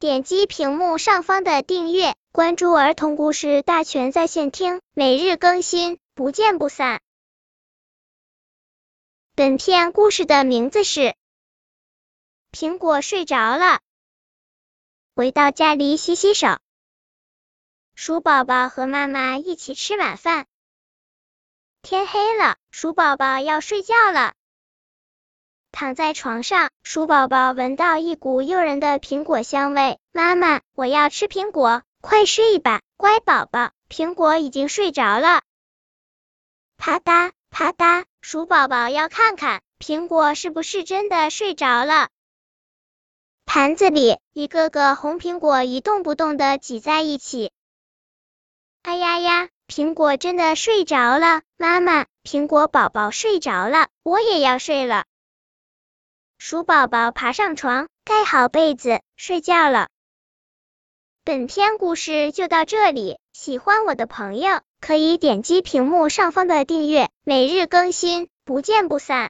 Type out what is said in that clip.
点击屏幕上方的订阅，关注儿童故事大全在线听，每日更新，不见不散。本片故事的名字是《苹果睡着了》。回到家里洗洗手，鼠宝宝和妈妈一起吃晚饭。天黑了，鼠宝宝要睡觉了。躺在床上，鼠宝宝闻到一股诱人的苹果香味。妈妈，我要吃苹果，快睡吧，乖宝宝。苹果已经睡着了。啪嗒啪嗒，鼠宝宝要看看苹果是不是真的睡着了。盘子里一个个红苹果一动不动的挤在一起。哎呀呀，苹果真的睡着了。妈妈，苹果宝宝睡着了，我也要睡了。鼠宝宝爬上床，盖好被子，睡觉了。本篇故事就到这里，喜欢我的朋友可以点击屏幕上方的订阅，每日更新，不见不散。